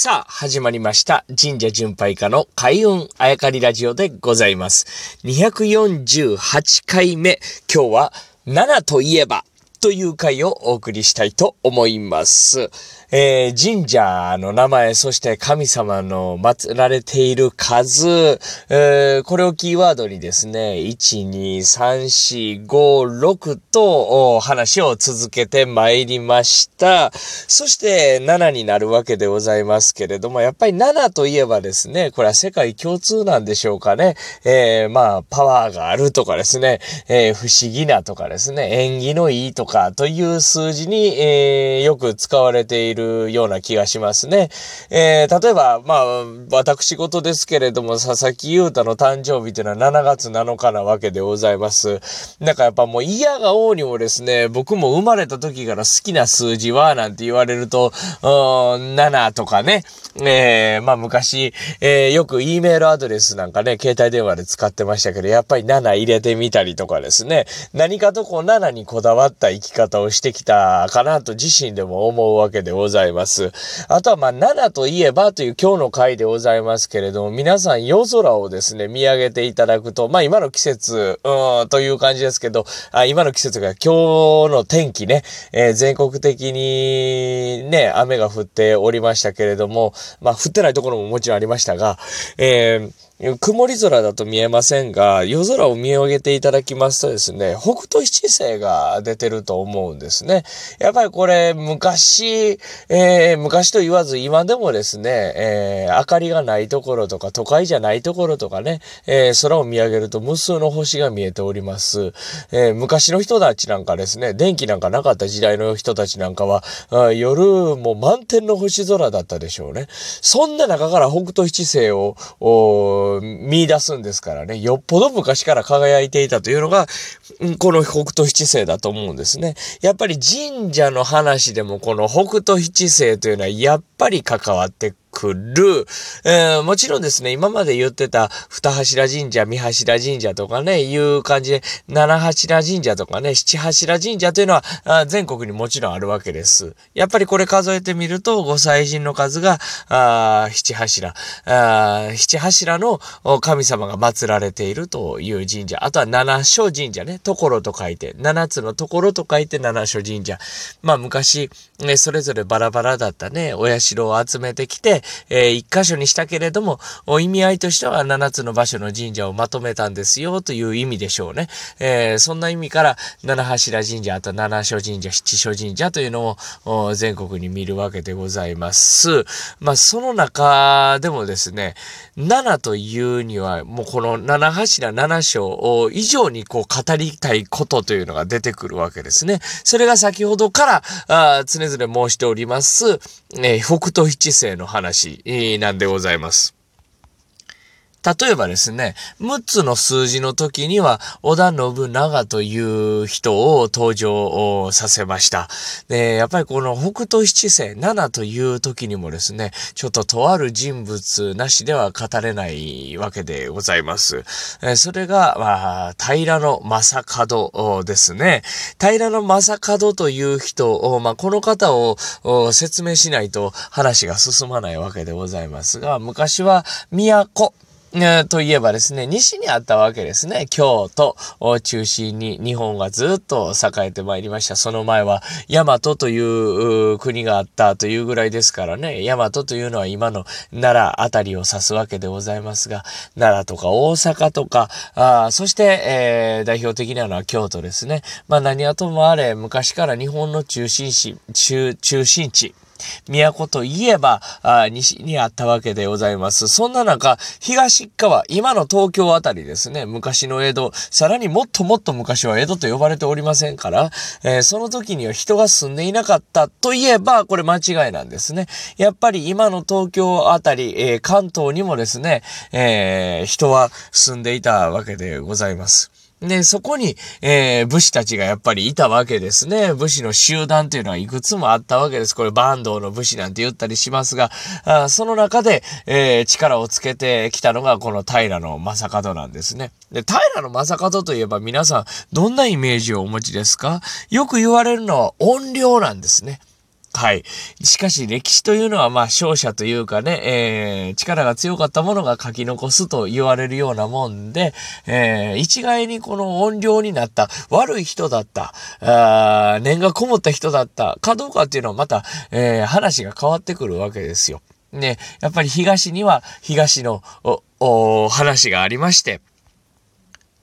さあ、始まりました。神社巡拝家の開運あやかりラジオでございます。248回目。今日は7といえばという回をお送りしたいと思います。えー、神社の名前、そして神様の祀られている数、えー、これをキーワードにですね、1、2、3、4、5、6と話を続けてまいりました。そして7になるわけでございますけれども、やっぱり7といえばですね、これは世界共通なんでしょうかね。えー、まあ、パワーがあるとかですね、えー、不思議なとかですね、縁起のいいとかという数字に、えー、よく使われているるような気がしますね。えー、例えば、まあ、私事ですけれども、佐々木優太の誕生日というのは7月7日なわけでございます。なんかやっぱもう嫌が王にもですね、僕も生まれた時から好きな数字は、なんて言われると、7とかね、えー、まあ昔、えー、よく E メールアドレスなんかね、携帯電話で使ってましたけど、やっぱり7入れてみたりとかですね、何かとこう7にこだわった生き方をしてきたかなと自身でも思うわけでございます。ございます。あとはまあ7といえばという今日の回でございますけれども、皆さん夜空をですね、見上げていただくと、まあ今の季節、うん、という感じですけど、あ今の季節が今日の天気ね、えー、全国的にね、雨が降っておりましたけれども、まあ、降ってないところももちろんありましたが、えー曇り空だと見えませんが、夜空を見上げていただきますとですね、北斗七星が出てると思うんですね。やっぱりこれ、昔、えー、昔と言わず今でもですね、えー、明かりがないところとか、都会じゃないところとかね、えー、空を見上げると無数の星が見えております。え昔の人たちなんかですね、電気なんかなかった時代の人たちなんかは、夜も満天の星空だったでしょうね。そんな中から北斗七星を、見出すんですからね、よっぽど昔から輝いていたというのが、この北斗七星だと思うんですね。やっぱり神社の話でもこの北斗七星というのはやっぱり関わってくる。えー、もちろんですね、今まで言ってた二柱神社、三柱神社とかね、いう感じで、七柱神社とかね、七柱神社というのは全国にもちろんあるわけです。やっぱりこれ数えてみると、ご祭神の数が、あ七柱あ、七柱の神様が祀られているという神社。あとは七所神社ね、ところと書いて、七つのところと書いて七所神社。まあ昔、ね、それぞれバラバラだったね、お社を集めてきて、えー、一箇所にしたけれども、意味合いとしては7つの場所の神社をまとめたんですよという意味でしょうね。えー、そんな意味から、七柱神社、あと七所神社、七所神社というのを全国に見るわけでございます。まあ、その中でもですね、7というには、もうこの七柱七所以上にこう語りたいことというのが出てくるわけですね。それが先ほどからあ常々申しております、えー、北斗七星の話なんでございます。例えばですね、6つの数字の時には、織田信長という人を登場させました。で、やっぱりこの北斗七星7という時にもですね、ちょっととある人物なしでは語れないわけでございます。それが、まあ、平野正門ですね。平野正門という人、まあ、この方を説明しないと話が進まないわけでございますが、昔は都、といえばですね、西にあったわけですね。京都を中心に日本がずっと栄えてまいりました。その前は大和という国があったというぐらいですからね。大和というのは今の奈良あたりを指すわけでございますが、奈良とか大阪とか、あそして、えー、代表的なのは京都ですね。まあ何はともあれ、昔から日本の中心地、中、中心地、都といえば、あ西にあったわけでございます。そんな中、東側、今の東京あたりですね、昔の江戸、さらにもっともっと昔は江戸と呼ばれておりませんから、えー、その時には人が住んでいなかったといえば、これ間違いなんですね。やっぱり今の東京あたり、えー、関東にもですね、えー、人は住んでいたわけでございます。で、そこに、えー、武士たちがやっぱりいたわけですね。武士の集団というのはいくつもあったわけです。これ、坂東の武士なんて言ったりしますが、あその中で、えー、力をつけてきたのがこの平の正門なんですね。で、平の正門といえば皆さん、どんなイメージをお持ちですか？よく言われるのは音量なんですね。はい。しかし歴史というのはまあ勝者というかね、えー、力が強かったものが書き残すと言われるようなもんで、えー、一概にこの音量になった悪い人だった、あ念がこもった人だったかどうかっていうのはまた、えー、話が変わってくるわけですよ。ね、やっぱり東には東の話がありまして、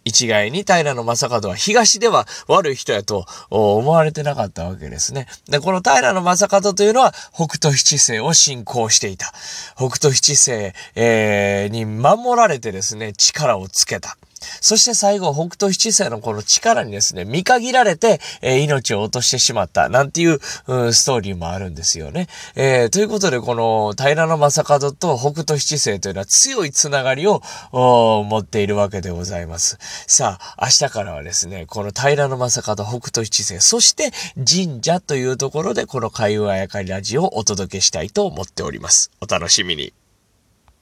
一概に平野正門は東では悪い人やと思われてなかったわけですね。で、この平野正門というのは北斗七星を信仰していた。北斗七星、えー、に守られてですね、力をつけた。そして最後、北斗七星のこの力にですね、見限られて、えー、命を落としてしまった、なんていう、うん、ストーリーもあるんですよね。えー、ということで、この平野正門と北斗七星というのは強いつながりを持っているわけでございます。さあ、明日からはですね、この平野正門、北斗七星、そして神社というところで、この海運あやかりラジオをお届けしたいと思っております。お楽しみに。